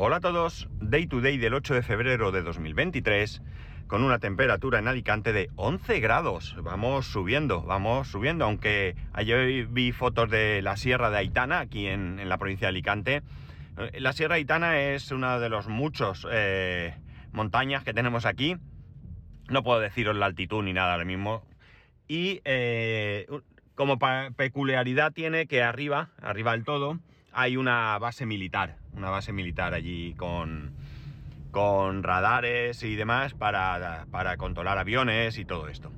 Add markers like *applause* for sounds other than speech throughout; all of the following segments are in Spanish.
Hola a todos, Day to Day del 8 de febrero de 2023, con una temperatura en Alicante de 11 grados. Vamos subiendo, vamos subiendo, aunque ayer vi fotos de la Sierra de Aitana, aquí en, la provincia de Alicante. Eh, La Sierra de Aitana es una de los muchos eh, montañas que tenemos aquí. No puedo deciros la altitud ni nada ahora mismo. Y eh, como peculiaridad tiene que arriba, arriba del todo, hay una base militar. Una base militar allí con, con radares y demás para, para controlar aviones y todo esto.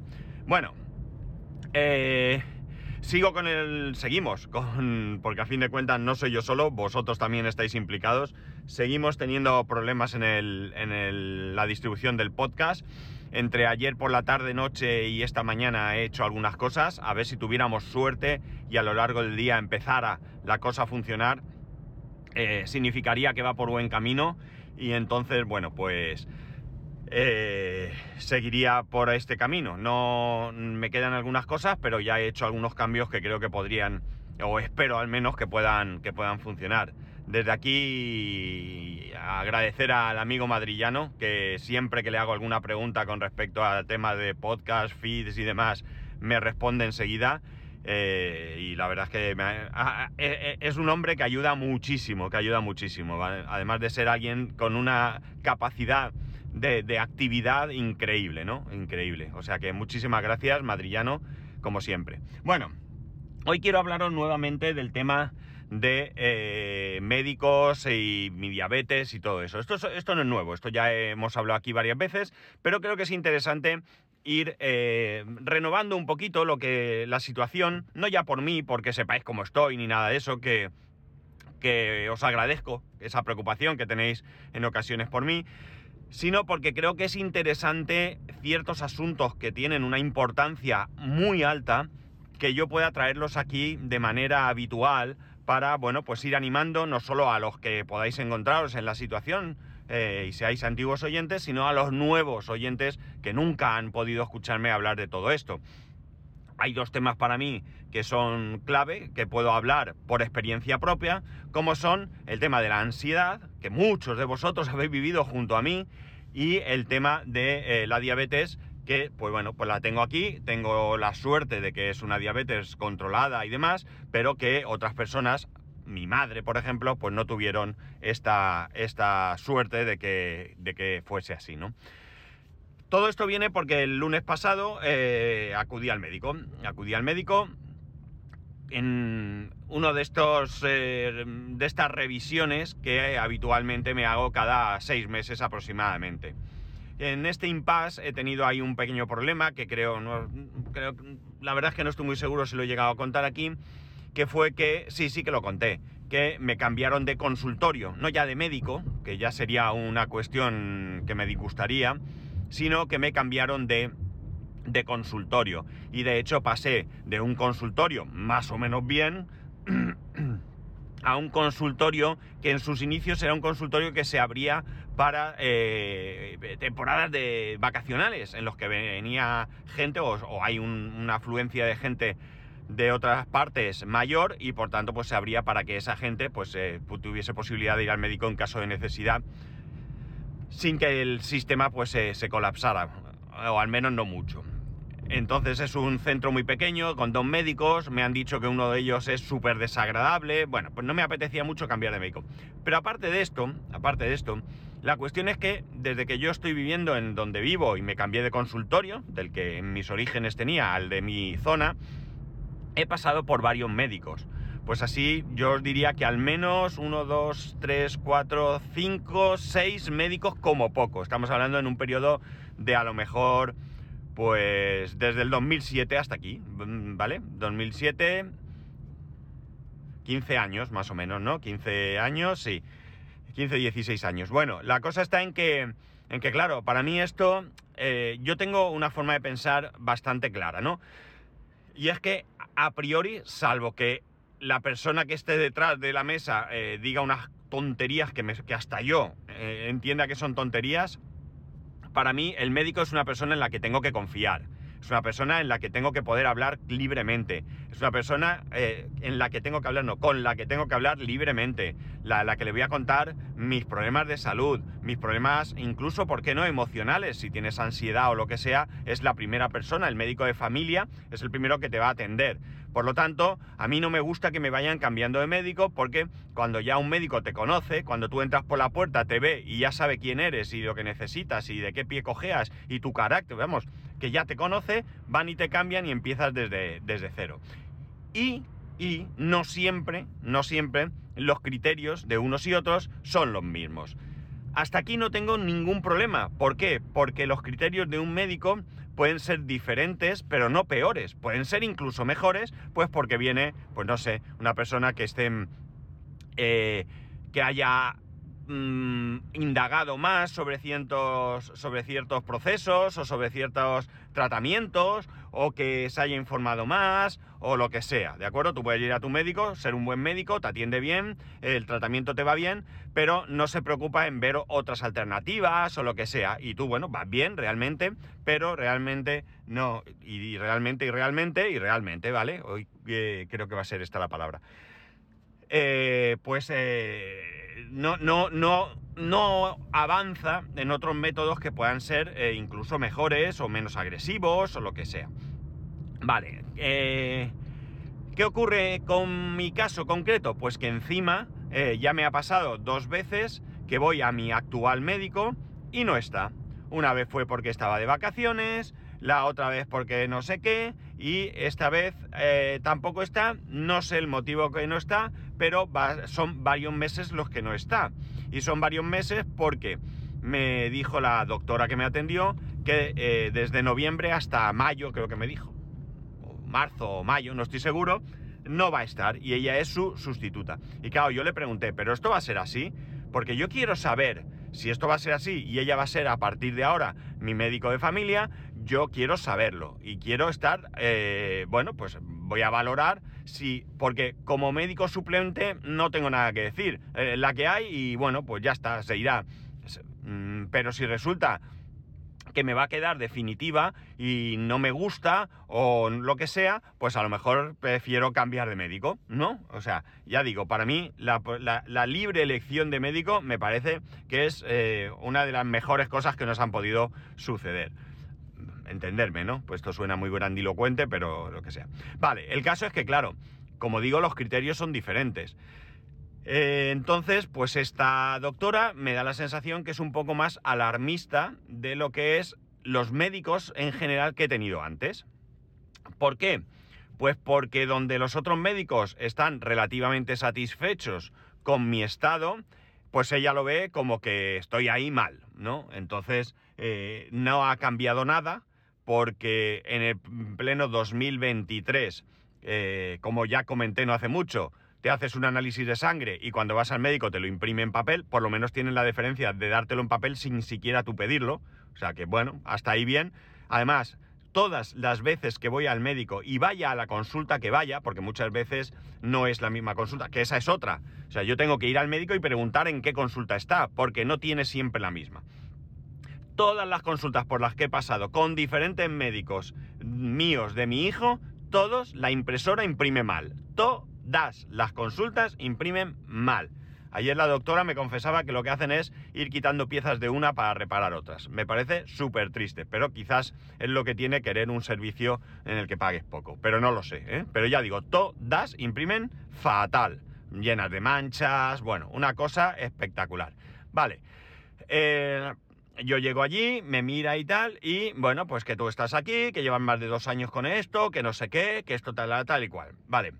Bueno, eh, sigo con el. Seguimos, con, porque a fin de cuentas no soy yo solo, vosotros también estáis implicados. Seguimos teniendo problemas en, la distribución del podcast. Entre ayer por la tarde, noche y esta mañana he hecho algunas cosas, a ver si tuviéramos suerte y a lo largo del día empezara la cosa a funcionar. eh, significaría que va por buen camino y entonces, bueno, pues eh, seguiría por este camino. No me quedan algunas cosas, pero ya he hecho algunos cambios que creo que podrían, o espero al menos que puedan, que puedan funcionar. Desde aquí agradecer al amigo madrillano que siempre que le hago alguna pregunta con respecto al tema de podcast, feeds y demás, me responde enseguida. Eh, y la verdad es que me e- e- es un hombre que ayuda muchísimo, que ayuda muchísimo, además de ser alguien con una capacidad de, de actividad increíble, ¿no? Increíble. O sea que muchísimas gracias, madrillano, como siempre. Bueno, hoy quiero hablaros nuevamente del tema de eh, médicos y mi diabetes y todo eso. Esto, es- esto no es nuevo, esto ya hemos hablado aquí varias veces, pero creo que es interesante ir eh, renovando un poquito lo que la situación, no ya por mí, porque sepáis cómo estoy ni nada de eso, que, que os agradezco esa preocupación que tenéis en ocasiones por mí, sino porque creo que es interesante ciertos asuntos que tienen una importancia muy alta que yo pueda traerlos aquí de manera habitual para, bueno, pues ir animando no solo a los que podáis encontraros en la situación eh, y seáis antiguos oyentes, sino a los nuevos oyentes que nunca han podido escucharme hablar de todo esto. Hay dos temas para mí que son clave, que puedo hablar por experiencia propia, como son el tema de la ansiedad, que muchos de vosotros *laughs* habéis vivido junto a mí, y el tema de eh, la diabetes, que pues bueno, pues la tengo aquí, tengo la suerte de que es una diabetes controlada y demás, pero que otras personas, mi madre por ejemplo, pues no tuvieron esta, esta suerte de que, de que fuese así, ¿no? Todo esto viene porque el lunes pasado eh, acudí al médico. Acudí al médico en uno de estos eh, de estas revisiones que habitualmente me hago cada seis meses aproximadamente. En este impasse he tenido ahí un pequeño problema que creo, no, creo, la verdad es que no estoy muy seguro si lo he llegado a contar aquí, que fue que, sí, sí que lo conté, que me cambiaron de consultorio, no ya de médico, que ya sería una cuestión que me disgustaría, sino que me cambiaron de, de consultorio. Y de hecho pasé de un consultorio más o menos bien a un consultorio que en sus inicios era un consultorio que se abría para eh, temporadas de vacacionales, en los que venía gente o, hay un- una afluencia de gente de otras partes mayor y por tanto pues se abría para que esa gente pues eh, tuviese posibilidad de ir al médico en caso de necesidad sin que el sistema pues se colapsara o al menos no mucho. Entonces es un centro muy pequeño con dos médicos, me han dicho que uno de ellos es súper desagradable, bueno, pues no me apetecía mucho cambiar de médico. Pero aparte de esto, aparte de esto, la cuestión es que desde que yo estoy viviendo en donde vivo y me cambié de consultorio, del que en mis orígenes tenía al de mi zona, he pasado por varios médicos. Pues así yo os diría que al menos uno, dos, tres, cuatro, cinco, seis médicos como poco. Estamos hablando en un periodo de a lo mejor, pues desde el 2007 hasta aquí, mm, ¿vale? 2007, 15 años más o menos, ¿no? 15 años, sí. 15, 16 años. Bueno, la cosa está en que, en que claro, para mí esto, eh, yo tengo una forma de pensar bastante clara, ¿no? Y es que a priori, salvo que la persona que esté detrás de la mesa eh, diga unas tonterías que, me- hasta yo eh, entienda que son tonterías, para mí el médico es una persona en la que tengo que confiar. Es una persona en la que tengo que poder hablar libremente. Es una persona eh, en la que tengo que hablar, no, con la que tengo que hablar libremente. La, la que le voy a contar mis problemas de salud, mis problemas incluso, ¿por qué no?, emocionales. Si tienes ansiedad o lo que sea, es la primera persona, el médico de familia, es el primero que te va a atender. Por lo tanto, a mí no me gusta que me vayan cambiando de médico porque cuando ya un médico te conoce, cuando tú entras por la puerta, te ve y ya sabe quién eres y lo que necesitas y de qué pie cojeas y tu carácter, vamos, que ya te conoce, van y te cambian y empiezas desde, desde cero. Y, y no siempre, no siempre, los criterios de unos y otros son los mismos. Hasta aquí no tengo ningún problema. ¿Por qué? Porque los criterios de un médico pueden ser diferentes, pero no peores. Pueden ser incluso mejores, pues porque viene, pues no sé, una persona que esté, eh, que haya mm, indagado más sobre ciertos, sobre ciertos procesos o sobre ciertos tratamientos o que se haya informado más o lo que sea, ¿de acuerdo? Tú puedes ir a tu médico, ser un buen médico, te atiende bien, el tratamiento te va bien, pero no se preocupa en ver otras alternativas o lo que sea. Y tú, bueno, vas bien realmente, pero realmente no, y realmente, y realmente, y realmente, ¿vale? Hoy eh, creo que va a ser esta la palabra. Eh, pues eh, no, no, no, no avanza en otros métodos que puedan ser eh, incluso mejores o menos agresivos o lo que sea. Vale, ¿qué ocurre con mi caso concreto? Pues que encima ya me ha pasado dos veces que voy a mi actual médico y no está. Una vez fue porque estaba de vacaciones, la otra vez porque no sé qué, y esta vez eh, tampoco está, no sé el motivo que no está, pero son varios meses los que no está. Y son varios meses porque me dijo la doctora que me atendió que eh, desde noviembre hasta mayo, creo que me dijo, o marzo o mayo, no estoy seguro, no va a estar y ella es su sustituta. Y claro, yo le pregunté, ¿pero esto va a ser así? Porque yo quiero saber si esto va a ser así y ella va a ser a partir de ahora mi médico de familia, yo quiero saberlo y quiero estar, eh, bueno, pues voy a valorar si, porque como médico suplente no tengo nada que decir, eh, la que hay y bueno, pues ya está, se irá. Mm, pero si resulta que me va a quedar definitiva y no me gusta o lo que sea, pues a lo mejor prefiero cambiar de médico, ¿no? O sea, ya digo, para mí la, libre elección de médico me parece que es eh, una de las mejores cosas que nos han podido suceder. Entenderme, ¿no? Pues esto suena muy grandilocuente, pero lo que sea. Vale, el caso es que, claro, como digo, los criterios son diferentes. Eh, entonces, pues esta doctora me da la sensación que es un poco más alarmista de lo que es los médicos en general que he tenido antes. ¿Por qué? Pues porque donde los otros médicos están relativamente satisfechos con mi estado, pues ella lo ve como que estoy ahí mal, ¿no? Entonces, eh, no ha cambiado nada porque en el pleno 2023, eh, como ya comenté no hace mucho, te haces un análisis de sangre y cuando vas al médico te lo imprime en papel, por lo menos tienen la diferencia de dártelo en papel sin siquiera tú pedirlo. O sea que bueno, hasta ahí bien. Además, todas las veces que voy al médico y vaya a la consulta que vaya, porque muchas veces no es la misma consulta, que esa es otra. O sea, yo tengo que ir al médico y preguntar en qué consulta está, porque no tiene siempre la misma. Todas las consultas por las que he pasado con diferentes médicos míos de mi hijo, todos la impresora imprime mal. Todo das las consultas imprimen mal. Ayer la doctora me confesaba que lo que hacen es ir quitando piezas de una para reparar otras. Me parece súper triste, pero quizás es lo que tiene querer un servicio en el que pagues poco. Pero no lo sé, ¿eh? Pero ya digo, todas imprimen fatal. Llenas de manchas, bueno, una cosa espectacular. Vale. Eh, yo llego allí, me mira y tal, y bueno, pues que tú estás aquí, que llevan más de dos años con esto, que no sé qué, que esto tal, tal y cual. Vale.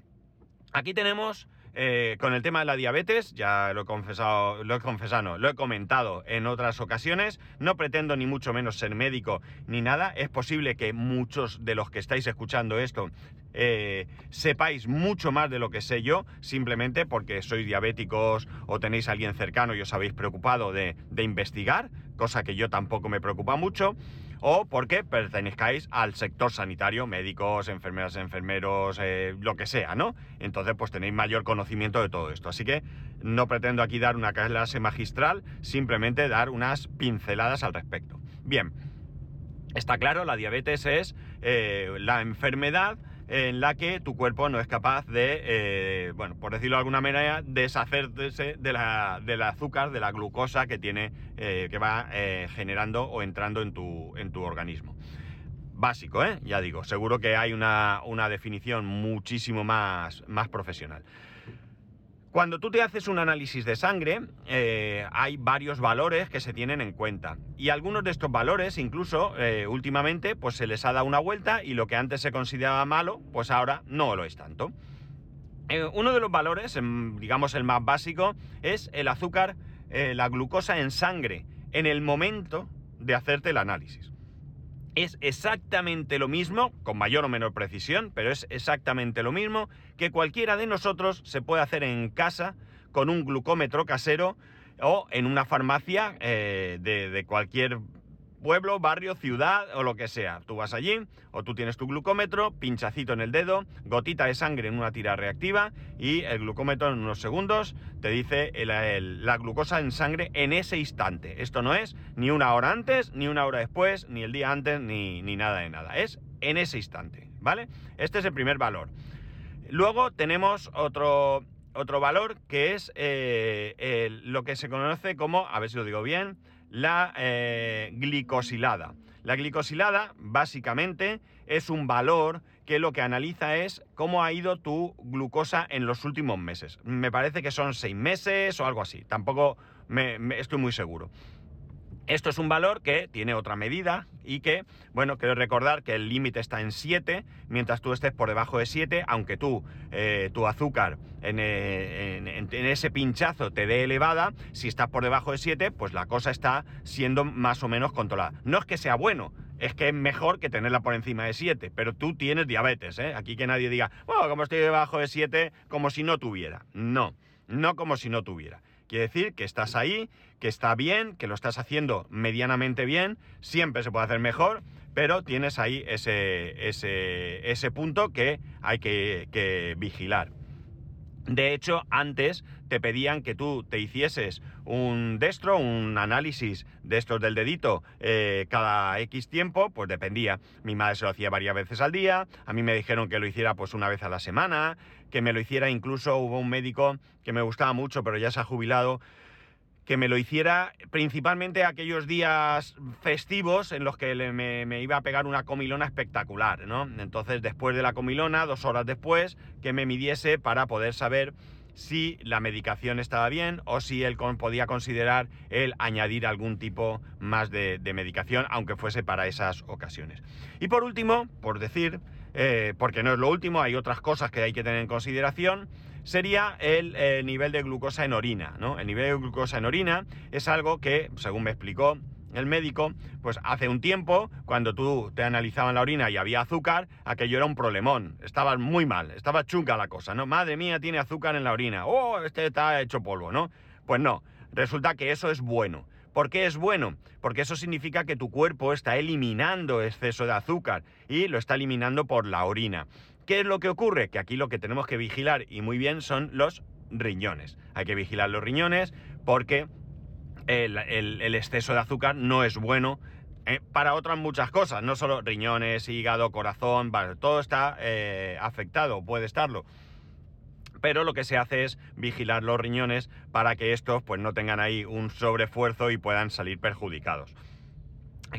Aquí tenemos eh, con el tema de la diabetes, ya lo he confesado, lo he confesado, lo he comentado en otras ocasiones. No pretendo ni mucho menos ser médico ni nada. Es posible que muchos de los que estáis escuchando esto eh, sepáis mucho más de lo que sé yo, simplemente porque sois diabéticos o tenéis a alguien cercano y os habéis preocupado de, de investigar, cosa que yo tampoco me preocupa mucho o porque pertenezcáis al sector sanitario, médicos, enfermeras, enfermeros, eh, lo que sea, ¿no? Entonces, pues tenéis mayor conocimiento de todo esto. Así que no pretendo aquí dar una clase magistral, simplemente dar unas pinceladas al respecto. Bien, Está claro, la diabetes es eh, la enfermedad en la que tu cuerpo no es capaz de, eh, bueno, por decirlo de alguna manera, deshacerse de la, del azúcar, de la glucosa que tiene, eh, que va generando o entrando en tu, en tu organismo. Básico, ¿eh? Ya digo, seguro que hay una, una definición muchísimo más, más profesional. Cuando tú te haces un análisis de sangre, eh, hay varios valores que se tienen en cuenta. Y algunos de estos valores, incluso eh, últimamente, pues se les ha dado una vuelta y lo que antes se consideraba malo, pues ahora no lo es tanto. Eh, uno de los valores, em, digamos el más básico, es el azúcar, la glucosa en sangre, en el momento de hacerte el análisis. Es exactamente lo mismo, con mayor o menor precisión, pero es exactamente lo mismo que cualquiera de nosotros se puede hacer en casa con un glucómetro casero o en una farmacia eh, de cualquier pueblo, barrio, ciudad o lo que sea. Tú vas allí o tú tienes tu glucómetro, pinchacito en el dedo, gotita de sangre en una tira reactiva y el glucómetro en unos segundos te dice la glucosa en sangre en ese instante. Esto no es ni una hora antes, ni una hora después, ni el día antes, ni, nada de nada. Es en ese instante, ¿vale? Este es el primer valor. Luego tenemos otro, otro valor que es eh, lo que se conoce como, a ver si lo digo bien, la eh, glicosilada. La glicosilada básicamente es un valor que lo que analiza es cómo ha ido tu glucosa en los últimos meses. Me parece que son seis meses o algo así, tampoco me estoy muy seguro. Esto es un valor que tiene otra medida y que, bueno, quiero recordar que el límite está en 7, mientras tú estés por debajo de 7, aunque tú, eh, tu azúcar eh, en, ese pinchazo te dé elevada, si estás por debajo de 7, pues la cosa está siendo más o menos controlada. No es que sea bueno, es que es mejor que tenerla por encima de 7, pero tú tienes diabetes, ¿eh? Aquí que nadie diga, bueno, como estoy debajo de 7, como si no tuviera. No, no como si no tuviera. Quiere decir que estás ahí, que está bien, que lo estás haciendo medianamente bien, siempre se puede hacer mejor, pero tienes ahí ese, ese, punto que hay que, vigilar. De hecho, antes te pedían que tú te hicieses un destro, un análisis de estos del dedito eh, cada X tiempo, pues dependía. Mi madre se lo hacía varias veces al día, a mí me dijeron que lo hiciera pues una vez a la semana, que me lo hiciera, incluso hubo un médico que me gustaba mucho, pero ya se ha jubilado, que me lo hiciera principalmente aquellos días festivos en los que me, iba a pegar una comilona espectacular, ¿no? Entonces, después de la comilona, dos horas después, que me midiese para poder saber si la medicación estaba bien o si él podía considerar el añadir algún tipo más de, de medicación, aunque fuese para esas ocasiones. Y por último, por decir, eh, porque no es lo último, hay otras cosas que hay que tener en consideración, sería el eh, nivel de glucosa en orina. ¿no? El nivel de glucosa en orina es algo que, según me explicó el médico, pues hace un tiempo, cuando tú te analizaban la orina y había azúcar, aquello era un problemón, estaba muy mal, estaba chunga la cosa, ¿no? Madre mía, tiene azúcar en la orina, oh, este está hecho polvo, ¿no? Pues no, resulta que eso es bueno. ¿Por qué es bueno? Porque eso significa que tu cuerpo está eliminando exceso de azúcar y lo está eliminando por la orina. ¿Qué es lo que ocurre? Que aquí lo que tenemos que vigilar y muy bien son los riñones. Hay que vigilar los riñones porque el, exceso de azúcar no es bueno eh, para otras muchas cosas, no solo riñones, hígado, corazón, todo está eh, afectado, puede estarlo pero lo que se hace es vigilar los riñones para que estos pues no tengan ahí un sobreesfuerzo y puedan salir perjudicados.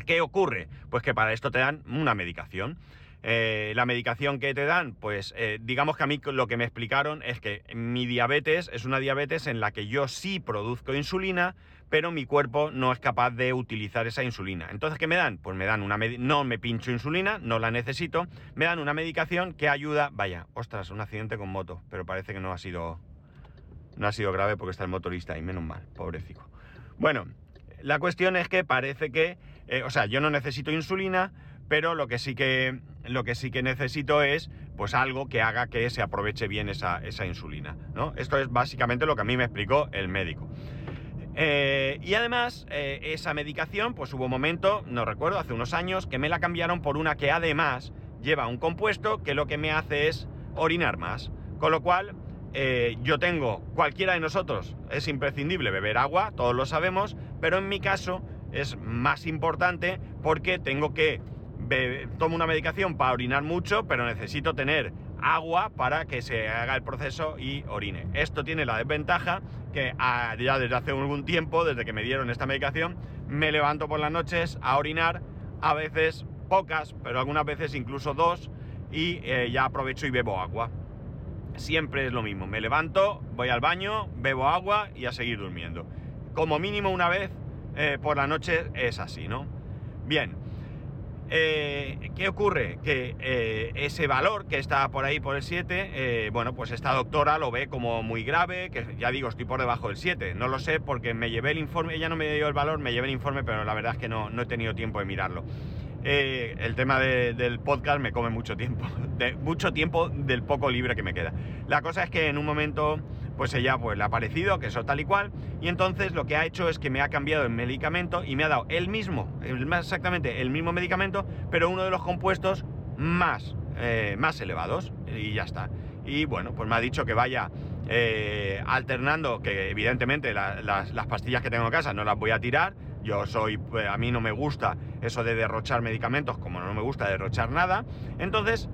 ¿Qué ocurre? Pues que para esto te dan una medicación. Eh, la medicación que te dan, pues eh, digamos que a mí lo que me explicaron es que mi diabetes es una diabetes en la que yo sí produzco insulina, pero mi cuerpo no es capaz de utilizar esa insulina. Entonces, ¿qué me dan? Pues me dan una no me pincho insulina, no la necesito, me dan una medicación que ayuda, vaya, ostras, un accidente con moto, pero parece que no ha sido no ha sido grave porque está el motorista ahí, menos mal, pobrecito. Bueno, la cuestión es que parece que, eh, o sea, yo no necesito insulina, pero lo que sí que, lo que, sí que necesito es pues algo que haga que se aproveche bien esa, insulina. ¿no? Esto es básicamente lo que a mí me explicó el médico. Eh, y además, eh, esa medicación, pues hubo un momento, no recuerdo, hace unos años, que me la cambiaron por una que además lleva un compuesto que lo que me hace es orinar más. Con lo cual, eh, yo tengo, cualquiera de nosotros, es imprescindible beber agua, todos lo sabemos, pero en mi caso, es más importante porque tengo que tomo una medicación para orinar mucho, pero necesito tener agua para que se haga el proceso y orine. Esto tiene la desventaja que ah, ya desde hace algún tiempo, desde que me dieron esta medicación, me levanto por las noches a orinar, a veces pocas, pero algunas veces incluso dos, y eh, ya aprovecho y bebo agua. Siempre es lo mismo, me levanto, voy al baño, bebo agua y a seguir durmiendo. Como mínimo una vez eh, por la noche es así, ¿no? Bien, eh, ¿Qué ocurre? Que eh, ese valor que está por ahí por el 7, eh, bueno, pues esta doctora lo ve como muy grave, que ya digo, estoy por debajo del 7. No lo sé porque me llevé el informe, ella no me dio el valor, me llevé el informe, pero la verdad es que no, no he tenido tiempo de mirarlo. el tema del podcast me come mucho tiempo, *laughs* de, mucho tiempo del poco libre que me queda. La cosa es que en un momento pues ella pues le ha parecido que eso tal y cual, y entonces lo que ha hecho es que me ha cambiado el medicamento y me ha dado el mismo, exactamente el mismo medicamento, pero uno de los compuestos más, eh, más elevados, y ya está. Y bueno, pues me ha dicho que vaya eh, alternando, que evidentemente las, pastillas que tengo en casa no las voy a tirar, yo soy, pues, a mí no me gusta eso de derrochar medicamentos, como no me gusta derrochar nada, entonces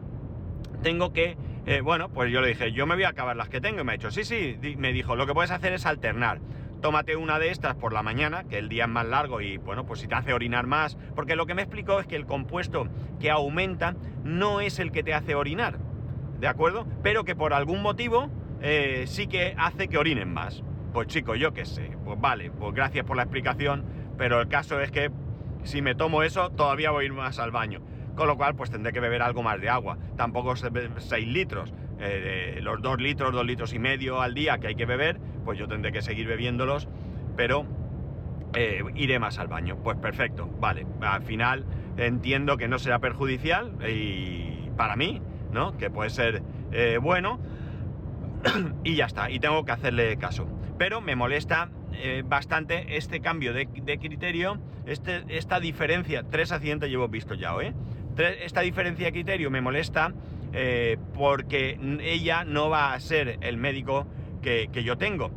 tengo que eh, bueno, pues yo le dije, yo me voy a acabar las que tengo. Y me ha dicho, sí, sí, me dijo, lo que puedes hacer es alternar. Tómate una de estas por la mañana, que el día es más largo y bueno, pues si te hace orinar más. Porque lo que me explicó es que el compuesto que aumenta no es el que te hace orinar, ¿de acuerdo? Pero que por algún motivo eh, sí que hace que orinen más. Pues chico, yo qué sé, pues vale, pues gracias por la explicación, pero el caso es que si me tomo eso, todavía voy a ir más al baño con lo cual pues tendré que beber algo más de agua. Tampoco 6 litros, eh, los 2 litros, 2 litros y medio al día que hay que beber, pues yo tendré que seguir bebiéndolos, pero eh, iré más al baño. Pues perfecto, vale. Al final entiendo que no será perjudicial y para mí, ¿no? Que puede ser eh, bueno y ya está, y tengo que hacerle caso. Pero me molesta bastante este cambio de, criterio, este, esta diferencia. Tres accidentes llevo visto ya, ¿eh? Esta diferencia de criterio me molesta eh, porque ella no va a ser el médico que, yo tengo.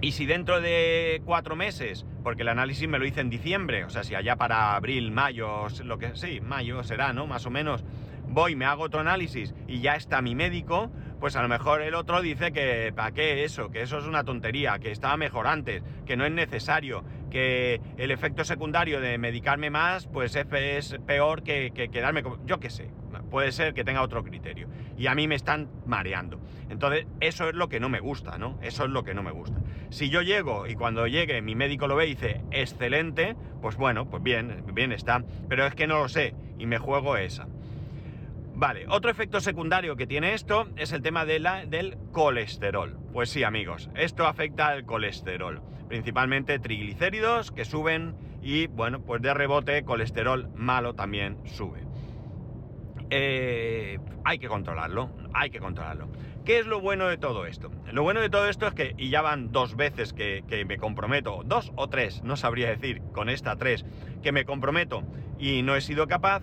Y si dentro de cuatro meses, porque el análisis me lo hice en diciembre, o sea, si allá para abril, mayo, lo que sí, mayo será, ¿no? Más o menos, voy, me hago otro análisis y ya está mi médico, pues a lo mejor el otro dice que para qué eso, que eso es una tontería, que estaba mejor antes, que no es necesario, que el efecto secundario de medicarme más, pues es, peor que, quedarme como... Yo qué sé, puede ser que tenga otro criterio. Y a mí me están mareando. Entonces, eso es lo que no me gusta, ¿no? Eso es lo que no me gusta. Si yo llego y cuando llegue mi médico lo ve y dice, excelente, pues bueno, pues bien, bien está. Pero es que no lo sé y me juego esa. Vale, otro efecto secundario que tiene esto es el tema de la, del colesterol. Pues sí, amigos, esto afecta al colesterol, principalmente triglicéridos que suben y, bueno, pues de rebote colesterol malo también sube. Eh, hay que controlarlo, hay que controlarlo. ¿Qué es lo bueno de todo esto? Lo bueno de todo esto es que, y ya van dos veces que, que me comprometo, dos o tres, no sabría decir, con esta tres, que me comprometo y no he sido capaz,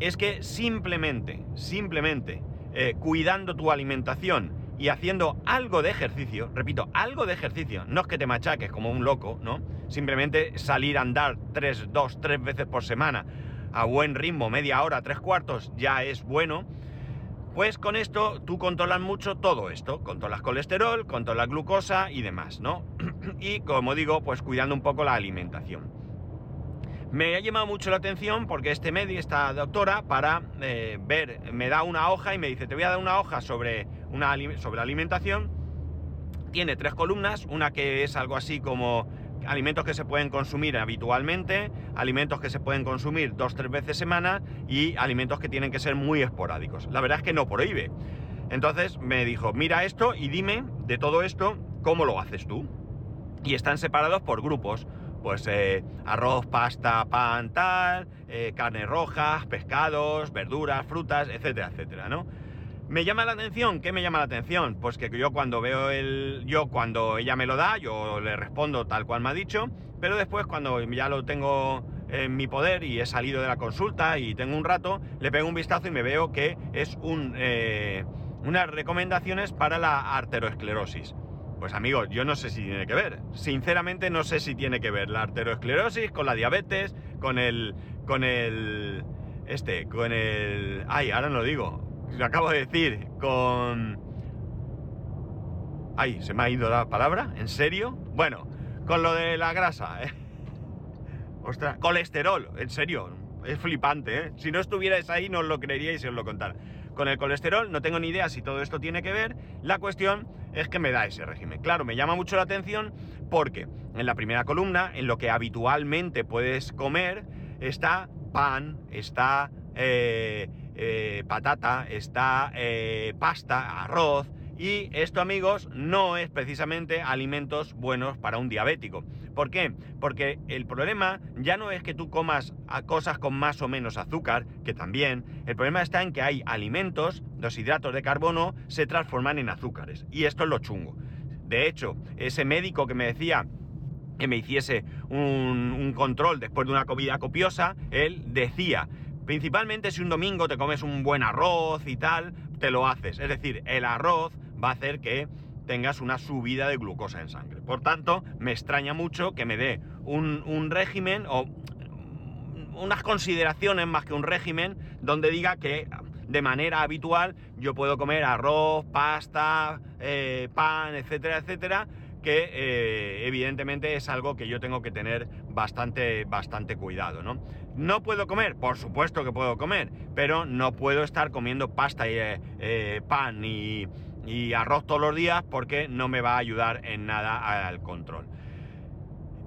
es que simplemente, simplemente eh, cuidando tu alimentación y haciendo algo de ejercicio, repito, algo de ejercicio, no es que te machaques como un loco, ¿no? Simplemente salir a andar tres, dos, tres veces por semana a buen ritmo, media hora, tres cuartos, ya es bueno. Pues con esto tú controlas mucho todo esto, controlas colesterol, controlas glucosa y demás, ¿no? *clears throat* y como digo, pues cuidando un poco la alimentación. Me ha llamado mucho la atención porque este medio, esta doctora, para eh, ver, me da una hoja y me dice, te voy a dar una hoja sobre, una, sobre alimentación. Tiene tres columnas, una que es algo así como alimentos que se pueden consumir habitualmente, alimentos que se pueden consumir dos, tres veces semana y alimentos que tienen que ser muy esporádicos. La verdad es que no prohíbe. Entonces me dijo, mira esto y dime de todo esto, ¿cómo lo haces tú? Y están separados por grupos pues eh, arroz, pasta, pan, tal, eh, carnes rojas, pescados, verduras, frutas, etcétera, etcétera, ¿no? ¿Me llama la atención? ¿Qué me llama la atención? Pues que yo cuando veo el... Yo cuando ella me lo da, yo le respondo tal cual me ha dicho, pero después cuando ya lo tengo en mi poder y he salido de la consulta y tengo un rato, le pego un vistazo y me veo que es un, eh, unas recomendaciones para la arteriosclerosis. Pues amigos, yo no sé si tiene que ver. Sinceramente no sé si tiene que ver la arteriosclerosis con la diabetes, con el... con el... este, con el... ay, ahora no lo digo. Lo acabo de decir, con... Ay, se me ha ido la palabra, ¿en serio? Bueno, con lo de la grasa, ¿eh? Ostras, colesterol, en serio, es flipante, ¿eh? Si no estuvierais ahí no os lo creeríais si os lo contara. Con el colesterol no tengo ni idea si todo esto tiene que ver, la cuestión es que me da ese régimen. Claro, me llama mucho la atención porque en la primera columna, en lo que habitualmente puedes comer, está pan, está eh, eh, patata, está eh, pasta, arroz, y esto, amigos, no es precisamente alimentos buenos para un diabético. ¿Por qué? Porque el problema ya no es que tú comas cosas con más o menos azúcar, que también. El problema está en que hay alimentos, los hidratos de carbono, se transforman en azúcares. Y esto es lo chungo. De hecho, ese médico que me decía que me hiciese un, un control después de una comida copiosa, él decía, principalmente si un domingo te comes un buen arroz y tal, te lo haces. Es decir, el arroz va a hacer que tengas una subida de glucosa en sangre. Por tanto, me extraña mucho que me dé un, régimen o unas consideraciones más que un régimen donde diga que de manera habitual yo puedo comer arroz, pasta, eh, pan, etcétera, etcétera, que eh, evidentemente es algo que yo tengo que tener bastante, bastante cuidado, ¿no? ¿No puedo comer? Por supuesto que puedo comer, pero no puedo estar comiendo pasta y eh, pan y, y arroz todos los días porque no me va a ayudar en nada al control.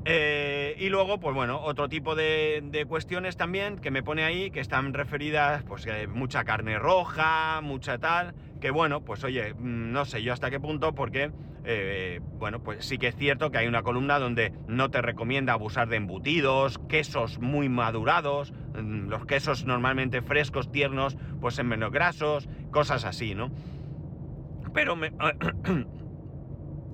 Eh, y luego, pues bueno, otro tipo de, cuestiones también que me pone ahí, que están referidas, pues eh, mucha carne roja, mucha tal, que bueno, pues oye, mm, no sé yo hasta qué punto, porque, eh, bueno, pues sí que es cierto que hay una columna donde no te recomienda abusar de embutidos, quesos muy madurados, mm, los quesos normalmente frescos, tiernos, pues en menos grasos, cosas así, ¿no? Pero me... *coughs*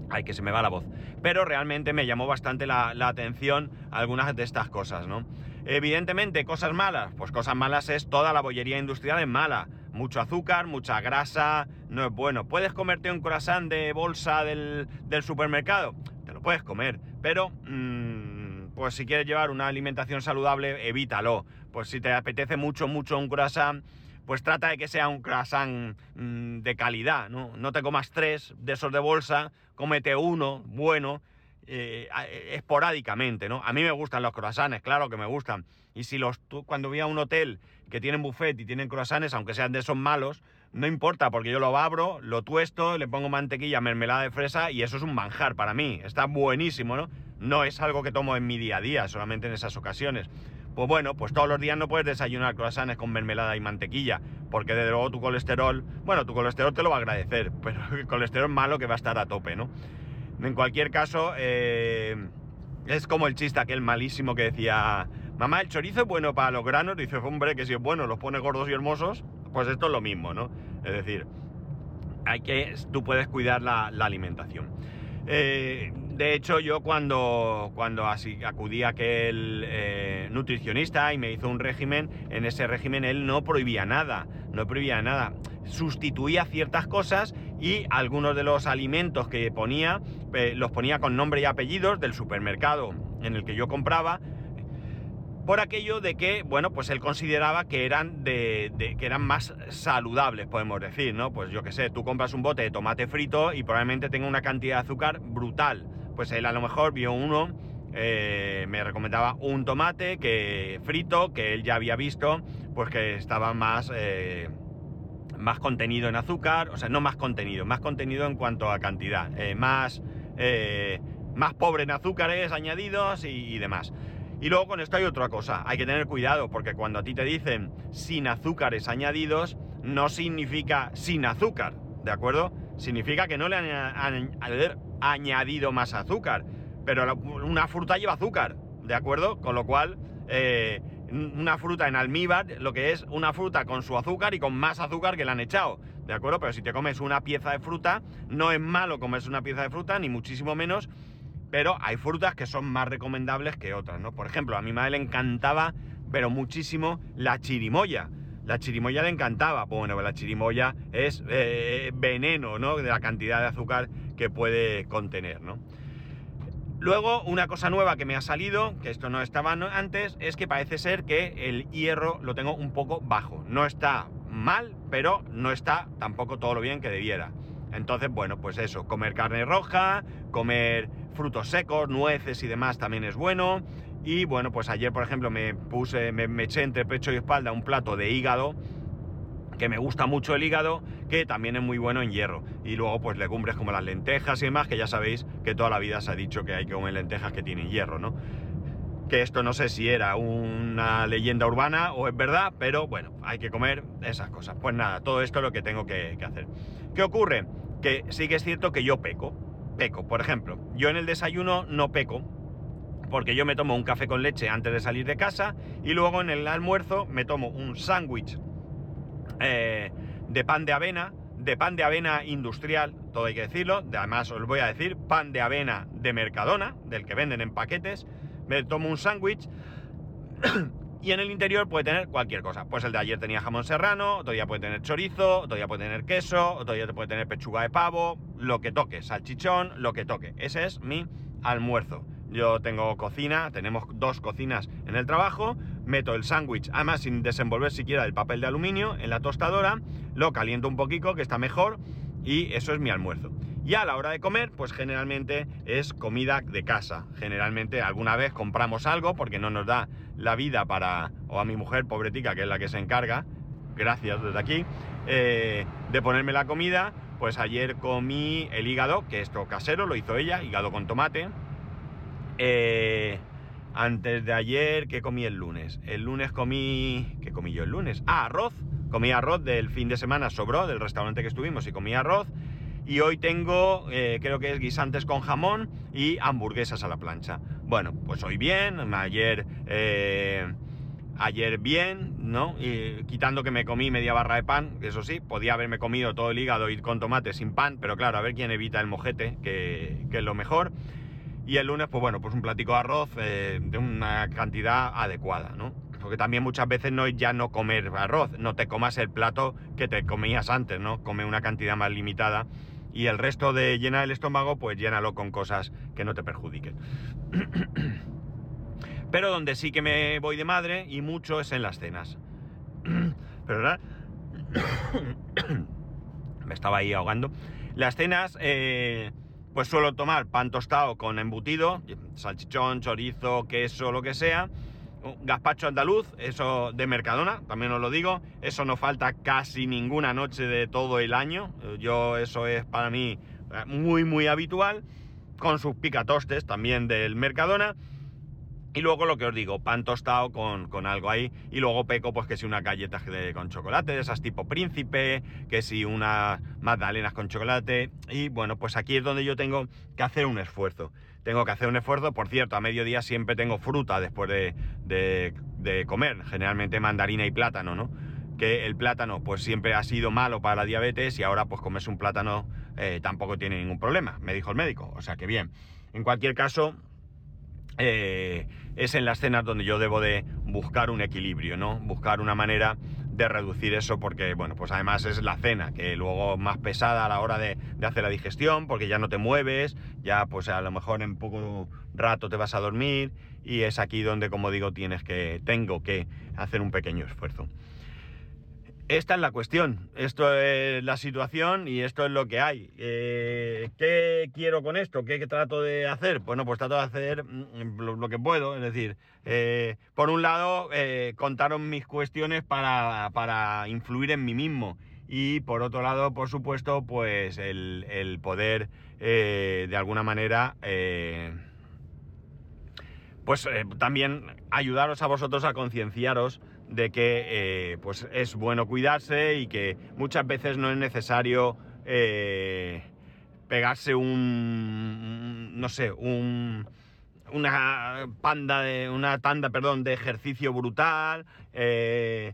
Ay, que se me va la voz. Pero realmente me llamó bastante la, atención algunas de estas cosas, ¿no? Evidentemente, cosas malas. Pues cosas malas es toda la bollería industrial es mala. Mucho azúcar, mucha grasa, no es bueno. ¿Puedes comerte un croissant de bolsa del, supermercado? Te lo puedes comer, pero... Mm, pues si quieres llevar una alimentación saludable, evítalo. Pues si te apetece mucho, mucho un croissant pues trata de que sea un croissant mm, de calidad, ¿no? No te comas tres de esos de bolsa, cómete uno bueno, eh, esporádicamente, ¿no? A mí me gustan los croissants, claro que me gustan. Y si los cuando voy a un hotel que tienen buffet y tienen croissants, aunque sean de esos malos, no importa, porque yo lo abro, lo tuesto, le pongo mantequilla, mermelada de fresa y eso es un manjar para mí. Está buenísimo, ¿no? No es algo que tomo en mi día a día, solamente en esas ocasiones. Pues bueno, pues todos los días no puedes desayunar croissants con mermelada y mantequilla, porque de luego tu colesterol, bueno, tu colesterol te lo va a agradecer, *laughs* pero el colesterol malo que va a estar a tope, ¿no? En cualquier caso, eh, es como el chiste aquel malísimo que decía, mamá, el chorizo es bueno para los granos, dice, hombre, que si es bueno, los pone gordos y hermosos, pues esto es lo mismo, ¿no? Es decir, hay que, tú puedes cuidar la, alimentación. Eh, de hecho, yo cuando, cuando acudí a aquel eh, nutricionista y me hizo un régimen, en ese régimen él no prohibía nada, no prohibía nada. Sustituía ciertas cosas y algunos de los alimentos que ponía, eh, los ponía con nombre y apellidos del supermercado en el que yo compraba, por aquello de que, bueno, pues él consideraba que eran de, que eran más saludables, podemos decir, ¿no? Pues yo qué sé, tú compras un bote de tomate frito y probablemente tenga una cantidad de azúcar brutal pues él a lo mejor vio uno, eh, me recomendaba un tomate que frito, que él ya había visto, pues que estaba más, eh, más contenido en azúcar, o sea, no más contenido, más contenido en cuanto a cantidad, eh, más, más pobre en azúcares añadidos y, y demás. Y luego con esto hay otra cosa, hay que tener cuidado porque cuando a ti te dicen sin azúcares añadidos, no significa sin azúcar, ¿de acuerdo? Significa que no le han, añadido más azúcar. Pero una fruta lleva azúcar, ¿de acuerdo? Con lo cual, eh, una fruta en almíbar, lo que es una fruta con su azúcar y con más azúcar que le han echado, ¿de acuerdo? Pero si te comes una pieza de fruta, no es malo comerse una pieza de fruta, ni muchísimo menos, pero hay frutas que son más recomendables que otras, ¿no? Por ejemplo, a mi madre le encantaba, pero muchísimo, la chirimoya. La chirimoya le encantaba. Bueno, la chirimoya es eh, veneno, ¿no? De la cantidad de azúcar que puede contener, ¿no? Luego, una cosa nueva que me ha salido, que esto no estaba antes, es que parece ser que el hierro lo tengo un poco bajo. No está mal, pero no está tampoco todo lo bien que debiera. Entonces, bueno, pues eso, comer carne roja, comer frutos secos, nueces y demás también es bueno. Y bueno, pues ayer, por ejemplo, me puse, me, me eché entre pecho y espalda un plato de hígado que me gusta mucho el hígado, que también es muy bueno en hierro. Y luego pues legumbres como las lentejas y demás, que ya sabéis que toda la vida se ha dicho que hay que comer lentejas que tienen hierro, ¿no? Que esto no sé si era una leyenda urbana o es verdad, pero bueno, hay que comer esas cosas. Pues nada, todo esto es lo que tengo que, que hacer. ¿Qué ocurre? Que sí que es cierto que yo peco. Peco, por ejemplo, yo en el desayuno no peco, porque yo me tomo un café con leche antes de salir de casa y luego en el almuerzo me tomo un sándwich eh, de pan de avena, de pan de avena industrial, todo hay que decirlo, además os voy a decir, pan de avena de Mercadona, del que venden en paquetes, me tomo un sándwich *coughs* y en el interior puede tener cualquier cosa. Pues el de ayer tenía jamón serrano, otro día puede tener chorizo, otro día puede tener queso, otro día puede tener pechuga de pavo, lo que toque, salchichón, lo que toque. Ese es mi almuerzo. Yo tengo cocina, tenemos dos cocinas en el trabajo, meto el sándwich, además sin desenvolver siquiera el papel de aluminio, en la tostadora, lo caliento un poquito, que está mejor, y eso es mi almuerzo. Y a la hora de comer, pues generalmente es comida de casa. Generalmente alguna vez compramos algo porque no nos da la vida para, o a mi mujer, pobretica, que es la que se encarga, gracias desde aquí, eh, de ponerme la comida. Pues ayer comí el hígado, que esto casero, lo hizo ella, hígado con tomate, eh, antes de ayer, ¿qué comí el lunes? El lunes comí... ¿Qué comí yo el lunes? Ah, arroz. Comí arroz del fin de semana, sobró del restaurante que estuvimos y comí arroz. Y hoy tengo, eh, creo que es guisantes con jamón y hamburguesas a la plancha. Bueno, pues hoy bien, ayer... Eh, ayer bien, ¿no? Y quitando que me comí media barra de pan, eso sí, podía haberme comido todo el hígado y con tomate sin pan, pero claro, a ver quién evita el mojete, que, que es lo mejor. Y el lunes, pues bueno, pues un platico de arroz eh, de una cantidad adecuada, ¿no? Porque también muchas veces no es ya no comer arroz, no te comas el plato que te comías antes, ¿no? Come una cantidad más limitada y el resto de llenar el estómago, pues llénalo con cosas que no te perjudiquen. *clears throat* Pero donde sí que me voy de madre y mucho es en las cenas. Pero *clears throat* ¿verdad? *clears throat* me estaba ahí ahogando. Las cenas... Eh, pues suelo tomar pan tostado con embutido, salchichón, chorizo, queso, lo que sea. Gazpacho andaluz, eso de Mercadona, también os lo digo, eso no falta casi ninguna noche de todo el año. Yo eso es para mí eh, muy muy habitual, con sus picatostes también del Mercadona. Y luego lo que os digo, pan tostado con, algo ahí. Y luego peco, pues que si una galleta con chocolate, de esas tipo príncipe, que si unas magdalenas con chocolate. Y bueno, pues aquí es donde yo tengo que hacer un esfuerzo. Tengo que hacer un esfuerzo, por cierto, a mediodía siempre tengo fruta después de, comer, generalmente mandarina y plátano, ¿no? Que el plátano pues siempre ha sido malo para la diabetes y ahora pues comerse un plátano eh, tampoco tiene ningún problema, me dijo el médico. O sea que bien. En cualquier caso, eh, es en las cenas donde yo debo de buscar un equilibrio, ¿no? Buscar una manera de reducir eso porque, bueno, pues además es la cena, que luego más pesada a la hora de, hacer la digestión, porque ya no te mueves, ya pues a lo mejor en poco rato te vas a dormir y es aquí donde, como digo, tienes que, tengo que hacer un pequeño esfuerzo. Esta es la cuestión, esto es la situación y esto es lo que hay. Eh, ¿Qué quiero con esto? ¿Qué, trato de hacer? Bueno, pues trato de hacer mm, lo, que puedo, es decir, eh, por un lado, eh, contaros mis cuestiones para, influir en mí mismo y por otro lado, por supuesto, pues el, el poder de alguna manera pues también ayudaros a vosotros a concienciaros de que eh, pues es bueno cuidarse y que muchas veces no es necesario eh, pegarse un, no sé, un, una panda de, una tanda, perdón, de ejercicio brutal eh,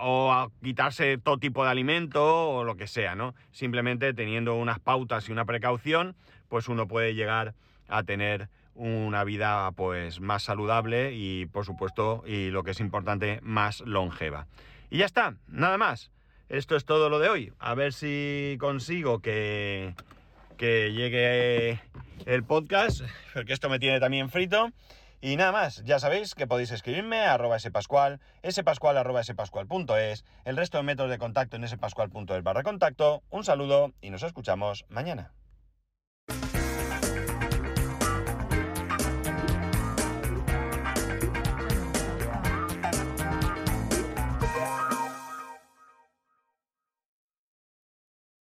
o quitarse todo tipo de alimento o lo que sea, ¿no? Simplemente teniendo unas pautas y una precaución, pues uno puede llegar a tener una vida pues más saludable y por supuesto y lo que es importante más longeva. Y ya está, nada más. Esto es todo lo de hoy. A ver si consigo que, que llegue el podcast, porque esto me tiene también frito. Y nada más, ya sabéis que podéis escribirme a arroba spascual, spascual arroba spascual.es, el resto de métodos de contacto en spascual.es barra contacto. Un saludo y nos escuchamos mañana.